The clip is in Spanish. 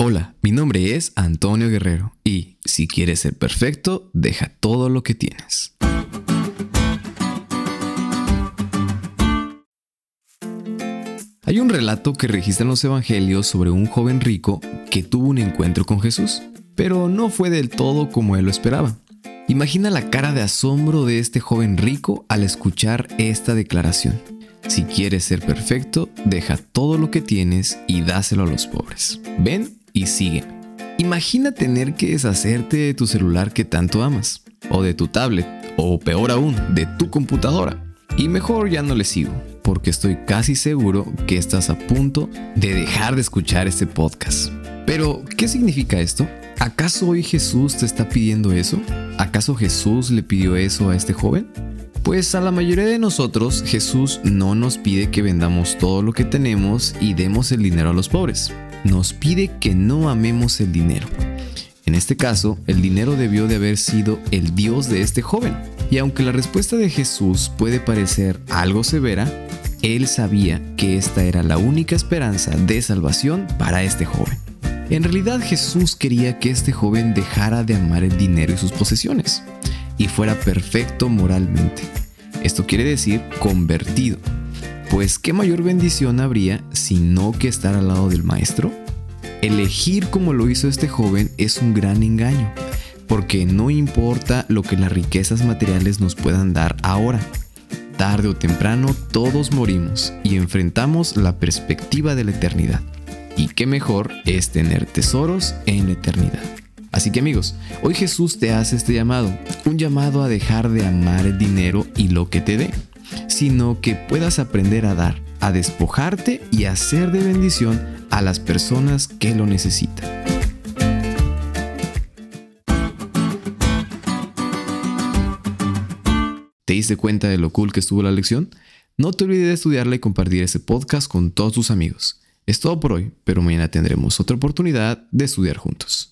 Hola, mi nombre es Antonio Guerrero y si quieres ser perfecto, deja todo lo que tienes. Hay un relato que registran los evangelios sobre un joven rico que tuvo un encuentro con Jesús, pero no fue del todo como él lo esperaba. Imagina la cara de asombro de este joven rico al escuchar esta declaración. Si quieres ser perfecto, deja todo lo que tienes y dáselo a los pobres. Ven y sigue. Imagina tener que deshacerte de tu celular que tanto amas, o de tu tablet, o peor aún, de tu computadora. Y mejor ya no le sigo, porque estoy casi seguro que estás a punto de dejar de escuchar este podcast. Pero, ¿qué significa esto? ¿Acaso hoy Jesús te está pidiendo eso? ¿Acaso Jesús le pidió eso a este joven? Pues a la mayoría de nosotros Jesús no nos pide que vendamos todo lo que tenemos y demos el dinero a los pobres nos pide que no amemos el dinero. En este caso, el dinero debió de haber sido el Dios de este joven. Y aunque la respuesta de Jesús puede parecer algo severa, él sabía que esta era la única esperanza de salvación para este joven. En realidad Jesús quería que este joven dejara de amar el dinero y sus posesiones y fuera perfecto moralmente. Esto quiere decir convertido, pues qué mayor bendición habría sino que estar al lado del maestro. Elegir como lo hizo este joven es un gran engaño, porque no importa lo que las riquezas materiales nos puedan dar ahora. Tarde o temprano todos morimos y enfrentamos la perspectiva de la eternidad. Y qué mejor es tener tesoros en la eternidad. Así que amigos, hoy Jesús te hace este llamado, un llamado a dejar de amar el dinero y lo que te dé sino que puedas aprender a dar, a despojarte y a ser de bendición a las personas que lo necesitan. ¿Te diste cuenta de lo cool que estuvo la lección? No te olvides de estudiarla y compartir este podcast con todos tus amigos. Es todo por hoy, pero mañana tendremos otra oportunidad de estudiar juntos.